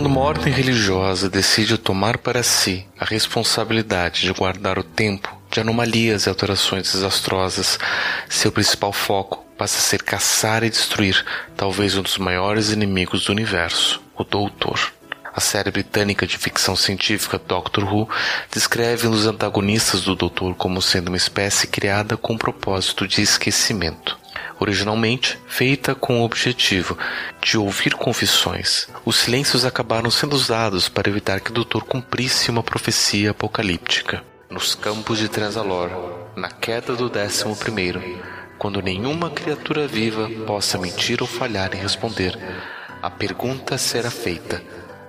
Quando uma ordem religiosa decide tomar para si a responsabilidade de guardar o tempo de anomalias e alterações desastrosas, seu principal foco passa a ser caçar e destruir talvez um dos maiores inimigos do universo, o Doutor. A série britânica de ficção científica Doctor Who descreve um dos antagonistas do Doutor como sendo uma espécie criada com o propósito de esquecimento. Originalmente feita com o objetivo de ouvir confissões, os silêncios acabaram sendo usados para evitar que o Doutor cumprisse uma profecia apocalíptica. Nos campos de Transalor, na queda do décimo primeiro, quando nenhuma criatura viva possa mentir ou falhar em responder, a pergunta será feita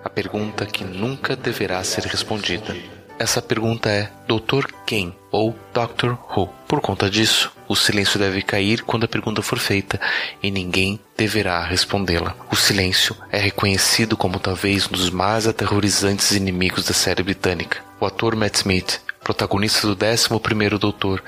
a pergunta que nunca deverá ser respondida. Essa pergunta é Doutor quem ou Doctor Who. Por conta disso, o silêncio deve cair quando a pergunta for feita e ninguém deverá respondê-la. O silêncio é reconhecido como talvez um dos mais aterrorizantes inimigos da série britânica. O ator Matt Smith protagonista do 11º Doutor,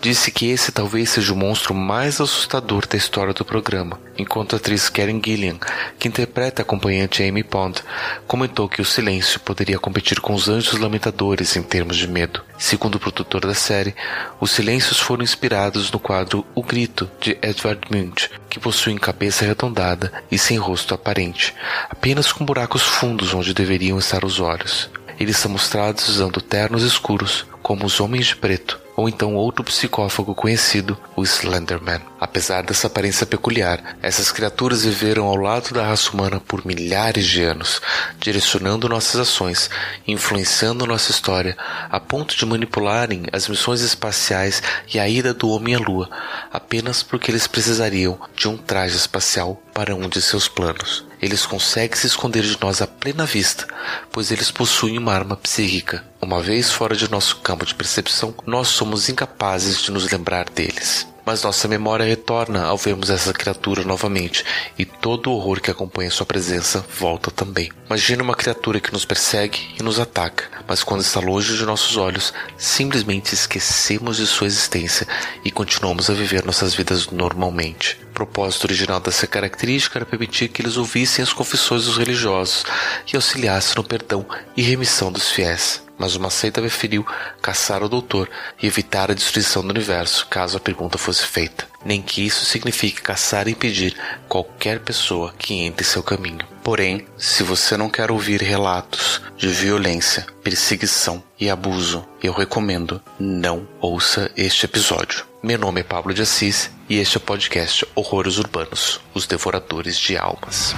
disse que esse talvez seja o monstro mais assustador da história do programa, enquanto a atriz Karen Gillian, que interpreta a acompanhante Amy Pond, comentou que o silêncio poderia competir com os Anjos Lamentadores em termos de medo. Segundo o produtor da série, os silêncios foram inspirados no quadro O Grito, de Edvard Munch, que possuem cabeça arredondada e sem rosto aparente, apenas com buracos fundos onde deveriam estar os olhos. Eles são mostrados usando ternos escuros, como os Homens de Preto, ou então outro psicófago conhecido, o Slenderman. Apesar dessa aparência peculiar, essas criaturas viveram ao lado da raça humana por milhares de anos, direcionando nossas ações, influenciando nossa história, a ponto de manipularem as missões espaciais e a ida do homem à Lua, apenas porque eles precisariam de um traje espacial para um de seus planos. Eles conseguem se esconder de nós à plena vista, pois eles possuem uma arma psíquica. Uma vez fora de nosso campo de percepção, nós somos incapazes de nos lembrar deles mas nossa memória retorna ao vermos essa criatura novamente e todo o horror que acompanha sua presença volta também. Imagina uma criatura que nos persegue e nos ataca, mas quando está longe de nossos olhos, simplesmente esquecemos de sua existência e continuamos a viver nossas vidas normalmente. O propósito original dessa característica era permitir que eles ouvissem as confissões dos religiosos e auxiliassem no perdão e remissão dos fiéis mas uma seita preferiu caçar o doutor e evitar a destruição do universo caso a pergunta fosse feita. Nem que isso signifique caçar e impedir qualquer pessoa que entre em seu caminho. Porém, se você não quer ouvir relatos de violência, perseguição e abuso, eu recomendo não ouça este episódio. Meu nome é Pablo de Assis e este é o podcast Horrores Urbanos, os Devoradores de Almas.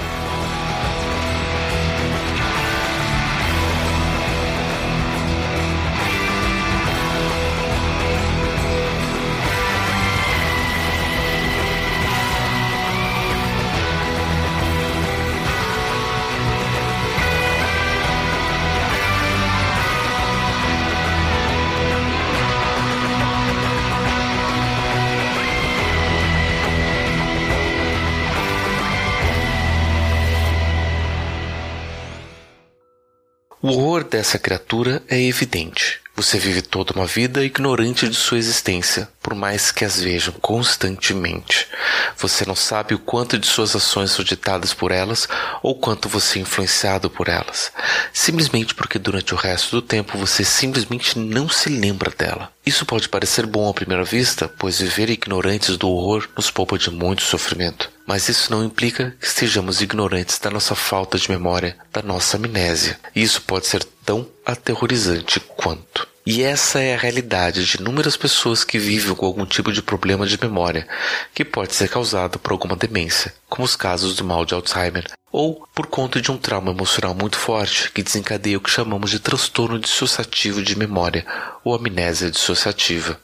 O horror dessa criatura é evidente. Você vive toda uma vida ignorante de sua existência, por mais que as vejam constantemente. Você não sabe o quanto de suas ações são ditadas por elas ou quanto você é influenciado por elas, simplesmente porque durante o resto do tempo você simplesmente não se lembra dela. Isso pode parecer bom à primeira vista, pois viver ignorantes do horror nos poupa de muito sofrimento mas isso não implica que estejamos ignorantes da nossa falta de memória, da nossa amnésia. Isso pode ser tão aterrorizante quanto. E essa é a realidade de inúmeras pessoas que vivem com algum tipo de problema de memória, que pode ser causado por alguma demência, como os casos do mal de Alzheimer, ou por conta de um trauma emocional muito forte que desencadeia o que chamamos de transtorno dissociativo de memória ou amnésia dissociativa.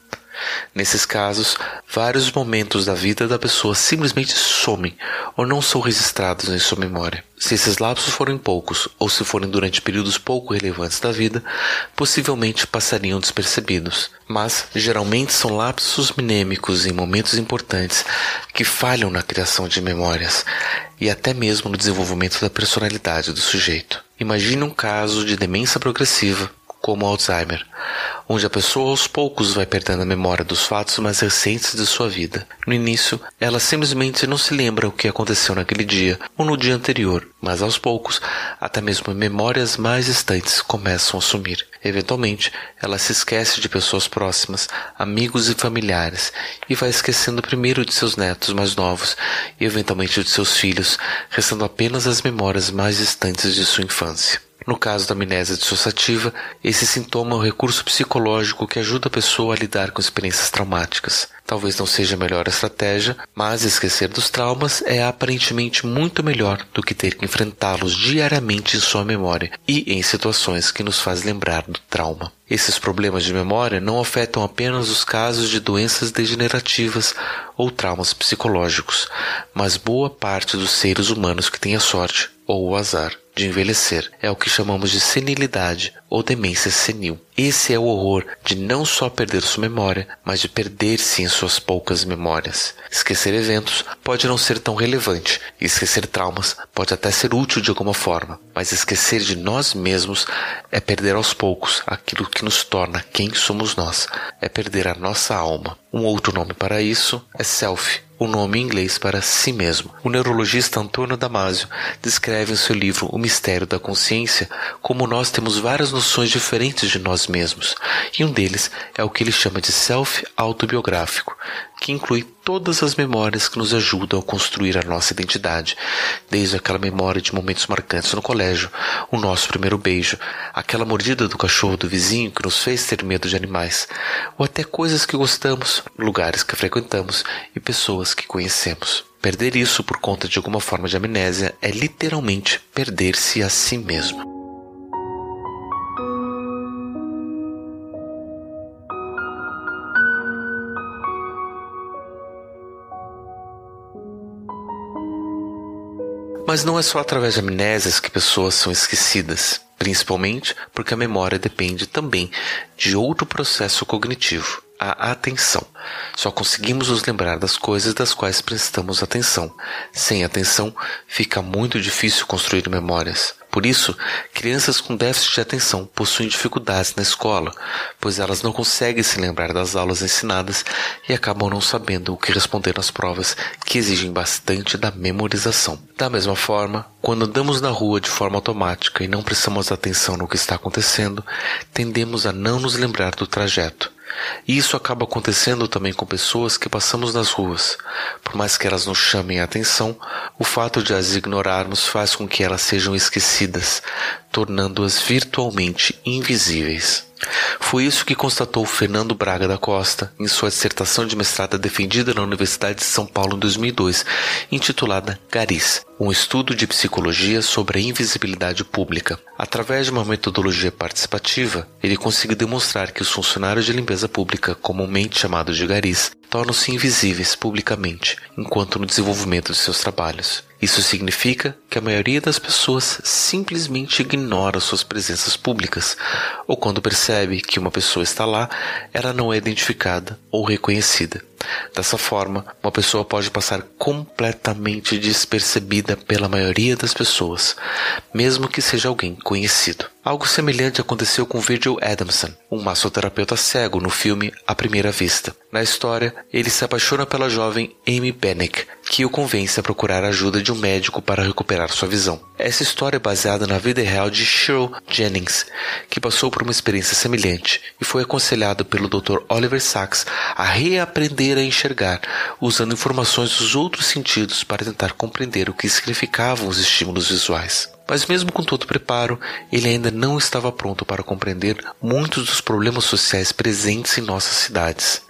Nesses casos, vários momentos da vida da pessoa simplesmente somem ou não são registrados em sua memória. Se esses lapsos forem poucos ou se forem durante períodos pouco relevantes da vida, possivelmente passariam despercebidos. Mas geralmente são lapsos minêmicos em momentos importantes que falham na criação de memórias e até mesmo no desenvolvimento da personalidade do sujeito. Imagine um caso de demência progressiva como Alzheimer, onde a pessoa aos poucos vai perdendo a memória dos fatos mais recentes de sua vida. No início, ela simplesmente não se lembra o que aconteceu naquele dia ou no dia anterior, mas aos poucos, até mesmo memórias mais distantes começam a sumir. Eventualmente, ela se esquece de pessoas próximas, amigos e familiares, e vai esquecendo primeiro de seus netos mais novos e eventualmente de seus filhos, restando apenas as memórias mais distantes de sua infância. No caso da amnésia dissociativa, esse sintoma é um recurso psicológico que ajuda a pessoa a lidar com experiências traumáticas. Talvez não seja a melhor estratégia, mas esquecer dos traumas é aparentemente muito melhor do que ter que enfrentá-los diariamente em sua memória e em situações que nos faz lembrar do trauma. Esses problemas de memória não afetam apenas os casos de doenças degenerativas ou traumas psicológicos, mas boa parte dos seres humanos que têm a sorte ou o azar de envelhecer. É o que chamamos de senilidade ou demência senil. Esse é o horror de não só perder sua memória, mas de perder-se em suas poucas memórias. Esquecer eventos pode não ser tão relevante, esquecer traumas pode até ser útil de alguma forma, mas esquecer de nós mesmos é perder aos poucos aquilo que nos torna quem somos nós, é perder a nossa alma. Um outro nome para isso é self, o nome em inglês para si mesmo. O neurologista Antônio Damasio descreve em seu livro O Mistério da Consciência como nós temos várias noções diferentes de nós mesmos, e um deles é o que ele chama de self autobiográfico, que inclui todas as memórias que nos ajudam a construir a nossa identidade, desde aquela memória de momentos marcantes no colégio, o nosso primeiro beijo, aquela mordida do cachorro do vizinho que nos fez ter medo de animais, ou até coisas que gostamos, lugares que frequentamos e pessoas que conhecemos. Perder isso por conta de alguma forma de amnésia é literalmente perder-se a si mesmo. Mas não é só através de amnésias que pessoas são esquecidas, principalmente porque a memória depende também de outro processo cognitivo, a atenção. Só conseguimos nos lembrar das coisas das quais prestamos atenção. Sem atenção, fica muito difícil construir memórias. Por isso, crianças com déficit de atenção possuem dificuldades na escola, pois elas não conseguem se lembrar das aulas ensinadas e acabam não sabendo o que responder nas provas que exigem bastante da memorização. Da mesma forma, quando andamos na rua de forma automática e não prestamos atenção no que está acontecendo, tendemos a não nos lembrar do trajeto. E isso acaba acontecendo também com pessoas que passamos nas ruas. Por mais que elas nos chamem a atenção, o fato de as ignorarmos faz com que elas sejam esquecidas, tornando-as virtualmente invisíveis. Foi isso que constatou Fernando Braga da Costa em sua dissertação de mestrado defendida na Universidade de São Paulo em 2002, intitulada Garis, um estudo de psicologia sobre a invisibilidade pública. Através de uma metodologia participativa, ele conseguiu demonstrar que os funcionários de limpeza pública, comumente chamados de garis, tornam-se invisíveis publicamente enquanto no desenvolvimento de seus trabalhos. Isso significa que a maioria das pessoas simplesmente ignora suas presenças públicas, ou quando percebe que uma pessoa está lá, ela não é identificada ou reconhecida. Dessa forma, uma pessoa pode passar completamente despercebida pela maioria das pessoas, mesmo que seja alguém conhecido. Algo semelhante aconteceu com Virgil Adamson, um massoterapeuta cego no filme A Primeira Vista. Na história, ele se apaixona pela jovem Amy Bennick, que o convence a procurar a ajuda de um médico para recuperar sua visão. Essa história é baseada na vida real de Cheryl Jennings, que passou por uma experiência semelhante e foi aconselhado pelo Dr. Oliver Sacks a reaprender a enxergar, usando informações dos outros sentidos para tentar compreender o que significavam os estímulos visuais. Mas mesmo com todo o preparo, ele ainda não estava pronto para compreender muitos dos problemas sociais presentes em nossas cidades.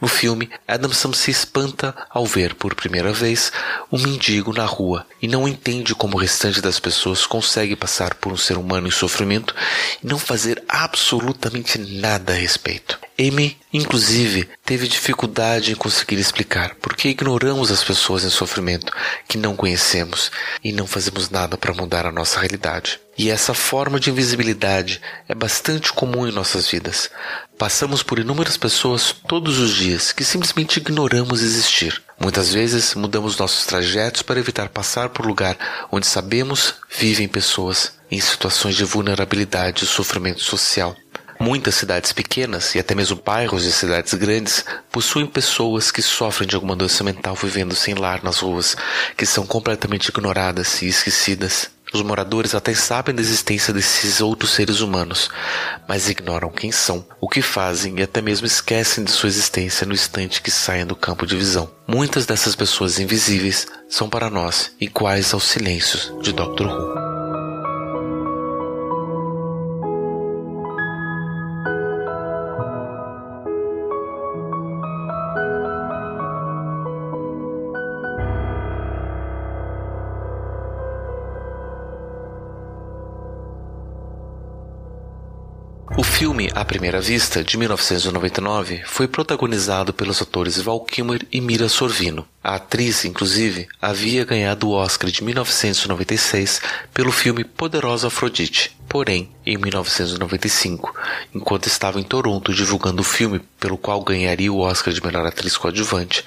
No filme, Adamson se espanta ao ver por primeira vez um mendigo na rua e não entende como o restante das pessoas consegue passar por um ser humano em sofrimento e não fazer absolutamente nada a respeito. Amy, inclusive, teve dificuldade em conseguir explicar por que ignoramos as pessoas em sofrimento que não conhecemos e não fazemos nada para mudar a nossa realidade. E essa forma de invisibilidade é bastante comum em nossas vidas. Passamos por inúmeras pessoas todos os dias que simplesmente ignoramos existir. Muitas vezes mudamos nossos trajetos para evitar passar por lugar onde sabemos vivem pessoas em situações de vulnerabilidade e sofrimento social. Muitas cidades pequenas e até mesmo bairros de cidades grandes possuem pessoas que sofrem de alguma doença mental vivendo sem lar nas ruas, que são completamente ignoradas e esquecidas. Os moradores até sabem da existência desses outros seres humanos, mas ignoram quem são, o que fazem e até mesmo esquecem de sua existência no instante que saem do campo de visão. Muitas dessas pessoas invisíveis são para nós iguais aos silêncios de Dr. Who. À Primeira Vista, de 1999, foi protagonizado pelos atores Val Kilmer e Mira Sorvino. A atriz, inclusive, havia ganhado o Oscar de 1996 pelo filme Poderosa Afrodite. Porém, em 1995, enquanto estava em Toronto divulgando o filme pelo qual ganharia o Oscar de melhor atriz coadjuvante,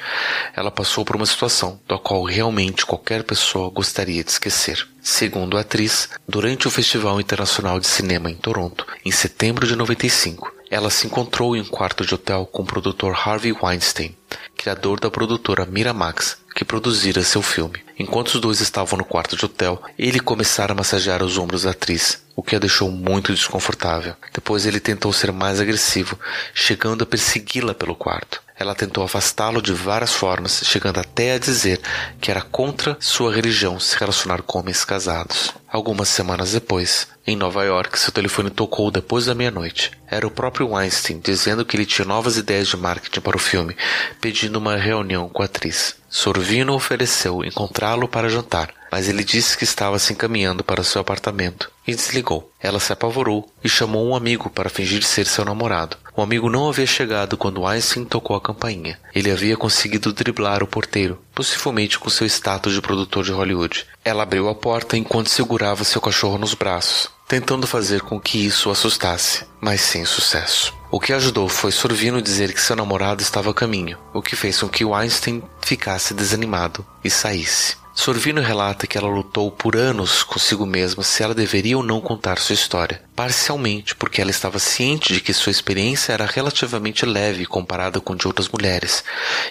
ela passou por uma situação da qual realmente qualquer pessoa gostaria de esquecer. Segundo a atriz, durante o Festival Internacional de Cinema em Toronto, em setembro de 95, ela se encontrou em um quarto de hotel com o produtor Harvey Weinstein, criador da produtora Miramax, que produzira seu filme. Enquanto os dois estavam no quarto de hotel, ele começara a massagear os ombros da atriz, o que a deixou muito desconfortável. Depois ele tentou ser mais agressivo, chegando a persegui-la pelo quarto. Ela tentou afastá-lo de várias formas, chegando até a dizer que era contra sua religião se relacionar com homens casados. Algumas semanas depois, em Nova York, seu telefone tocou depois da meia-noite. Era o próprio Weinstein dizendo que ele tinha novas ideias de marketing para o filme, pedindo uma reunião com a atriz. Sorvino ofereceu encontrá-lo para jantar, mas ele disse que estava se encaminhando para seu apartamento e desligou. Ela se apavorou e chamou um amigo para fingir ser seu namorado. O amigo não havia chegado quando Einstein tocou a campainha. Ele havia conseguido driblar o porteiro, possivelmente com seu status de produtor de Hollywood. Ela abriu a porta enquanto segurava seu cachorro nos braços, tentando fazer com que isso o assustasse, mas sem sucesso. O que ajudou foi Sorvino dizer que seu namorado estava a caminho, o que fez com que Einstein ficasse desanimado e saísse. Sorvino relata que ela lutou por anos consigo mesma se ela deveria ou não contar sua história, parcialmente porque ela estava ciente de que sua experiência era relativamente leve comparada com de outras mulheres,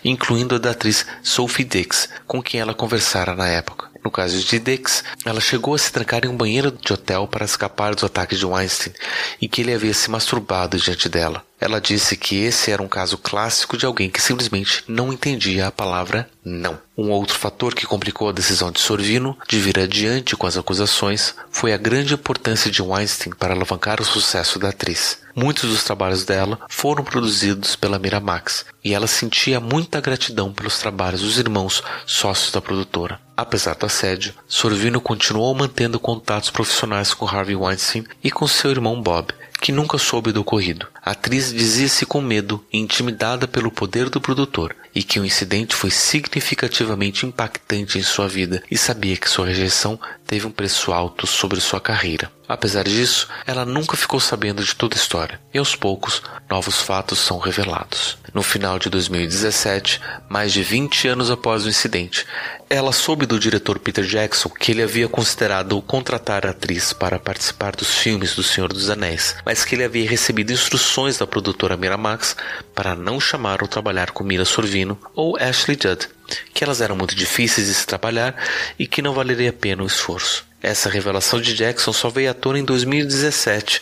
incluindo a da atriz Sophie Dix, com quem ela conversara na época. No caso de Dix, ela chegou a se trancar em um banheiro de hotel para escapar dos ataques de Weinstein e que ele havia se masturbado diante dela. Ela disse que esse era um caso clássico de alguém que simplesmente não entendia a palavra não. Um outro fator que complicou a decisão de Sorvino de vir adiante com as acusações foi a grande importância de Weinstein para alavancar o sucesso da atriz. Muitos dos trabalhos dela foram produzidos pela Miramax e ela sentia muita gratidão pelos trabalhos dos irmãos sócios da produtora. Apesar do assédio, Sorvino continuou mantendo contatos profissionais com Harvey Weinstein e com seu irmão Bob, que nunca soube do ocorrido. A atriz dizia-se com medo intimidada pelo poder do produtor, e que o incidente foi significativamente impactante em sua vida e sabia que sua rejeição teve um preço alto sobre sua carreira. Apesar disso, ela nunca ficou sabendo de toda a história, e aos poucos, novos fatos são revelados. No final de 2017, mais de 20 anos após o incidente, ela soube do diretor Peter Jackson que ele havia considerado contratar a atriz para participar dos filmes do Senhor dos Anéis, mas que ele havia recebido instruções da produtora Miramax para não chamar ou trabalhar com Mira Sorvino ou Ashley Judd, que elas eram muito difíceis de se trabalhar e que não valeria a pena o esforço. Essa revelação de Jackson só veio à tona em 2017,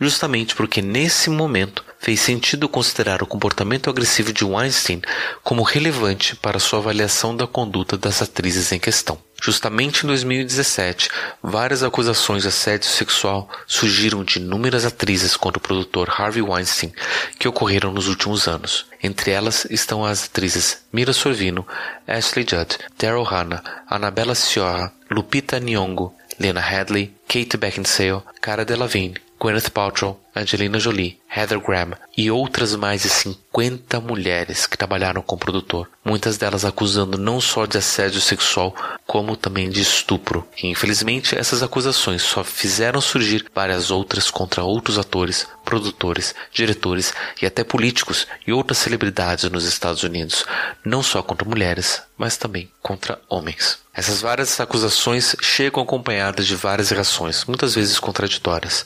justamente porque nesse momento fez sentido considerar o comportamento agressivo de Weinstein como relevante para sua avaliação da conduta das atrizes em questão. Justamente em 2017, várias acusações de assédio sexual surgiram de inúmeras atrizes contra o produtor Harvey Weinstein que ocorreram nos últimos anos. Entre elas estão as atrizes Mira Sorvino, Ashley Judd, Daryl Hannah, Annabella Sciorra, Lupita Nyong'o, Lena Headley, Kate Beckinsale, Cara Delevingne, Gwyneth Paltrow, Angelina Jolie, Heather Graham e outras mais de 50 mulheres que trabalharam com o produtor, muitas delas acusando não só de assédio sexual, como também de estupro. E infelizmente essas acusações só fizeram surgir várias outras contra outros atores, produtores, diretores e até políticos e outras celebridades nos Estados Unidos, não só contra mulheres, mas também contra homens. Essas várias acusações chegam acompanhadas de várias reações, muitas vezes contraditórias.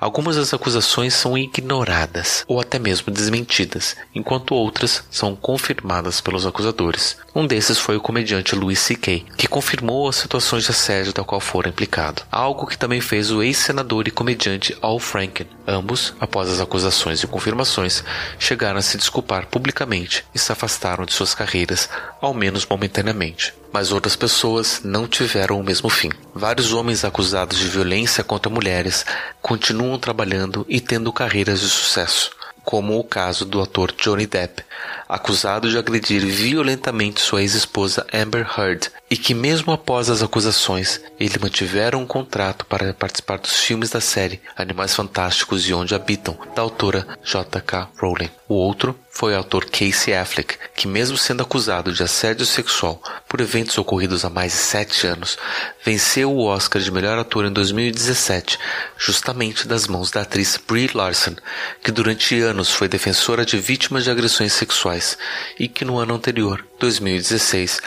Algumas das acusações são ignoradas ou até mesmo desmentidas, enquanto outras são confirmadas pelos acusadores. Um desses foi o comediante Louis C.K., que confirmou as situações de assédio da qual fora implicado, algo que também fez o ex-senador e comediante Al Franken. Ambos, após as acusações e confirmações, chegaram a se desculpar publicamente e se afastaram de suas carreiras, ao menos momentaneamente mas outras pessoas não tiveram o mesmo fim. Vários homens acusados de violência contra mulheres continuam trabalhando e tendo carreiras de sucesso, como o caso do ator Johnny Depp, acusado de agredir violentamente sua ex-esposa Amber Heard, e que mesmo após as acusações, ele mantiveram um contrato para participar dos filmes da série Animais Fantásticos e Onde Habitam, da autora J.K. Rowling. O outro foi o autor Casey Affleck, que mesmo sendo acusado de assédio sexual por eventos ocorridos há mais de sete anos, venceu o Oscar de melhor ator em 2017, justamente das mãos da atriz Brie Larson, que durante anos foi defensora de vítimas de agressões sexuais e que no ano anterior, 2016,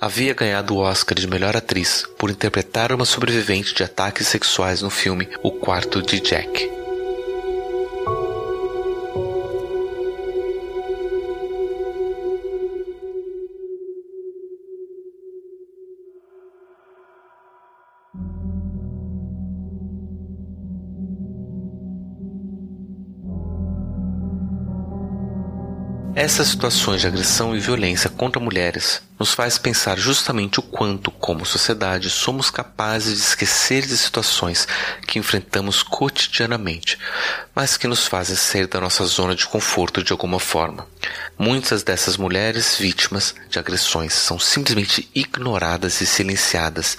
havia ganhado o Oscar de melhor atriz por interpretar uma sobrevivente de ataques sexuais no filme O Quarto de Jack. Essas situações de agressão e violência contra mulheres nos faz pensar justamente o quanto, como sociedade, somos capazes de esquecer de situações que enfrentamos cotidianamente, mas que nos fazem sair da nossa zona de conforto de alguma forma. Muitas dessas mulheres vítimas de agressões são simplesmente ignoradas e silenciadas,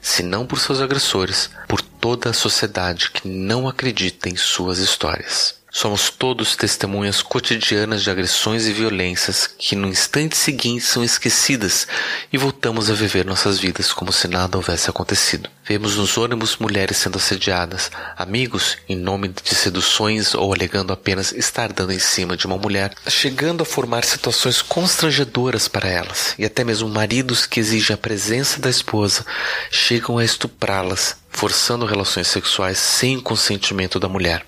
se não por seus agressores, por toda a sociedade que não acredita em suas histórias. Somos todos testemunhas cotidianas de agressões e violências que no instante seguinte são esquecidas e voltamos a viver nossas vidas como se nada houvesse acontecido. Vemos nos ônibus mulheres sendo assediadas, amigos, em nome de seduções ou alegando apenas estar dando em cima de uma mulher, chegando a formar situações constrangedoras para elas, e até mesmo maridos que exigem a presença da esposa chegam a estuprá-las forçando relações sexuais sem o consentimento da mulher.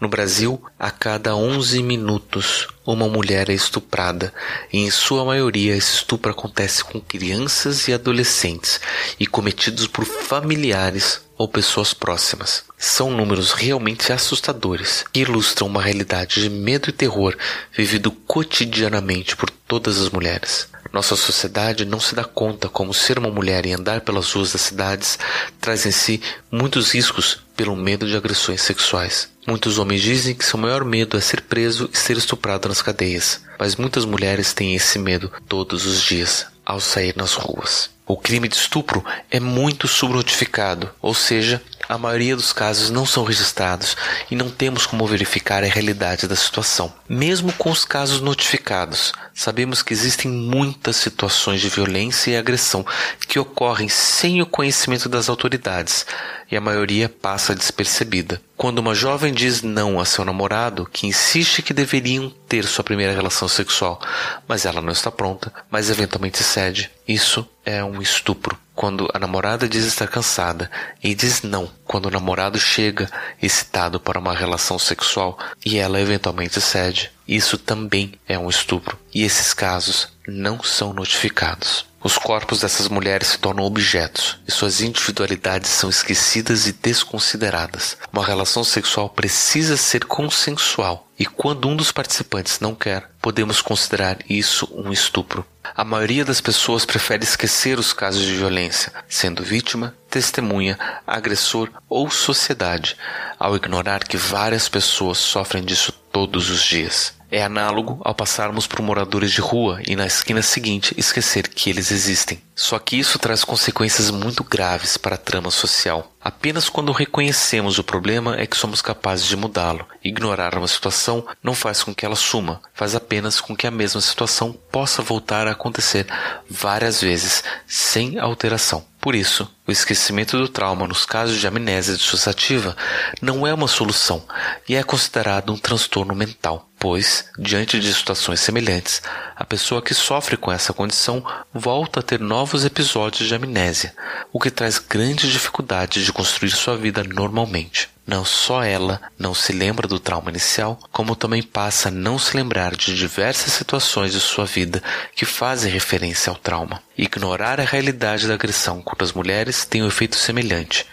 No Brasil, a cada 11 minutos, uma mulher é estuprada, e em sua maioria esse estupro acontece com crianças e adolescentes e cometidos por familiares ou pessoas próximas. São números realmente assustadores que ilustram uma realidade de medo e terror vivido cotidianamente por todas as mulheres. Nossa sociedade não se dá conta como ser uma mulher e andar pelas ruas das cidades traz em si muitos riscos pelo medo de agressões sexuais. Muitos homens dizem que seu maior medo é ser preso e ser estuprado nas cadeias, mas muitas mulheres têm esse medo todos os dias ao sair nas ruas. O crime de estupro é muito subnotificado, ou seja, a maioria dos casos não são registrados e não temos como verificar a realidade da situação. Mesmo com os casos notificados, sabemos que existem muitas situações de violência e agressão que ocorrem sem o conhecimento das autoridades e a maioria passa despercebida. Quando uma jovem diz não a seu namorado, que insiste que deveriam ter sua primeira relação sexual, mas ela não está pronta, mas eventualmente cede, isso é um estupro. Quando a namorada diz estar cansada e diz não quando o namorado chega excitado para uma relação sexual e ela eventualmente cede, isso também é um estupro. E esses casos não são notificados. Os corpos dessas mulheres se tornam objetos e suas individualidades são esquecidas e desconsideradas. Uma relação sexual precisa ser consensual e quando um dos participantes não quer, podemos considerar isso um estupro. A maioria das pessoas prefere esquecer os casos de violência, sendo vítima, testemunha, agressor ou sociedade, ao ignorar que várias pessoas sofrem disso todos os dias. É análogo ao passarmos por moradores de rua e na esquina seguinte esquecer que eles existem. Só que isso traz consequências muito graves para a trama social. Apenas quando reconhecemos o problema é que somos capazes de mudá-lo. Ignorar uma situação não faz com que ela suma, faz apenas com que a mesma situação possa voltar a acontecer várias vezes, sem alteração. Por isso, o esquecimento do trauma nos casos de amnésia dissociativa não é uma solução e é considerado um transtorno mental, pois, diante de situações semelhantes, a pessoa que sofre com essa condição volta a ter novos episódios de amnésia, o que traz grandes dificuldades de construir sua vida normalmente. Não só ela não se lembra do trauma inicial, como também passa a não se lembrar de diversas situações de sua vida que fazem referência ao trauma. Ignorar a realidade da agressão contra as mulheres tem um efeito semelhante.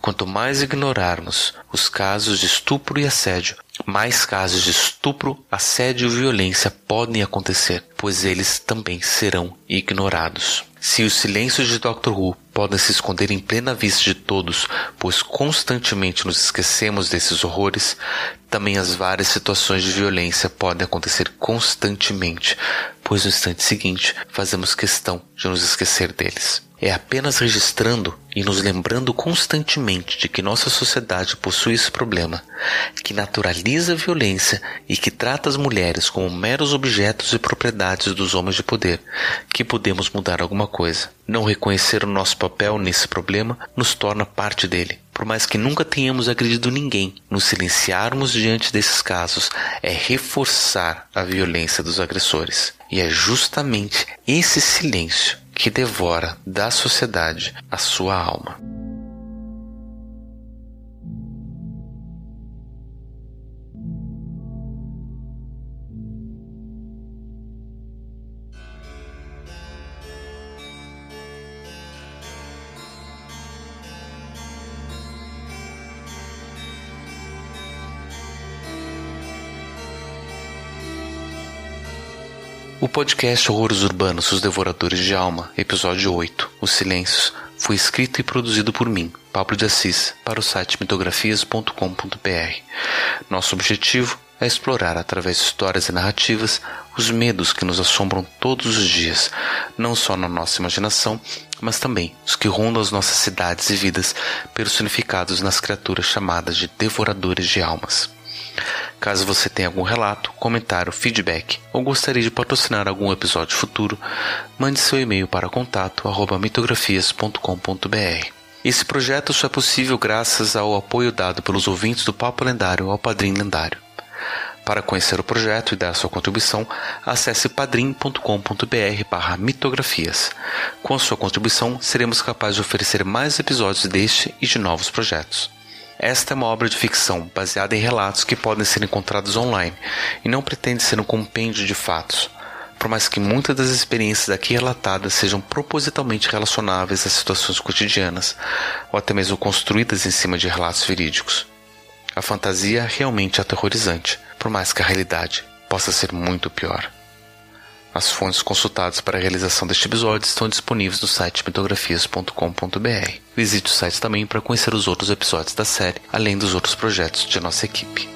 Quanto mais ignorarmos os casos de estupro e assédio, mais casos de estupro, assédio e violência podem acontecer, pois eles também serão ignorados. Se os silêncios de Dr. Who podem se esconder em plena vista de todos, pois constantemente nos esquecemos desses horrores, também as várias situações de violência podem acontecer constantemente, pois no instante seguinte fazemos questão de nos esquecer deles. É apenas registrando e nos lembrando constantemente de que nossa sociedade possui esse problema, que naturaliza a violência e que trata as mulheres como meros objetos e propriedades dos homens de poder, que podemos mudar alguma coisa. Não reconhecer o nosso papel nesse problema nos torna parte dele. Por mais que nunca tenhamos agredido ninguém, nos silenciarmos diante desses casos é reforçar a violência dos agressores. E é justamente esse silêncio que devora da sociedade a sua alma. O podcast Horrores Urbanos Os Devoradores de Alma, episódio 8, Os Silêncios, foi escrito e produzido por mim, Pablo de Assis, para o site mitografias.com.br. Nosso objetivo é explorar, através de histórias e narrativas, os medos que nos assombram todos os dias, não só na nossa imaginação, mas também os que rondam as nossas cidades e vidas, personificados nas criaturas chamadas de devoradores de almas. Caso você tenha algum relato, comentário, feedback ou gostaria de patrocinar algum episódio futuro, mande seu e-mail para contato@mitografias.com.br. Esse projeto só é possível graças ao apoio dado pelos ouvintes do Papo Lendário ao Padrim Lendário. Para conhecer o projeto e dar sua contribuição, acesse padrim.com.br mitografias. Com a sua contribuição, seremos capazes de oferecer mais episódios deste e de novos projetos. Esta é uma obra de ficção baseada em relatos que podem ser encontrados online e não pretende ser um compêndio de fatos, por mais que muitas das experiências aqui relatadas sejam propositalmente relacionáveis a situações cotidianas ou até mesmo construídas em cima de relatos verídicos. A fantasia é realmente aterrorizante, por mais que a realidade possa ser muito pior. As fontes consultadas para a realização deste episódio estão disponíveis no site mitografias.com.br. Visite o site também para conhecer os outros episódios da série, além dos outros projetos de nossa equipe.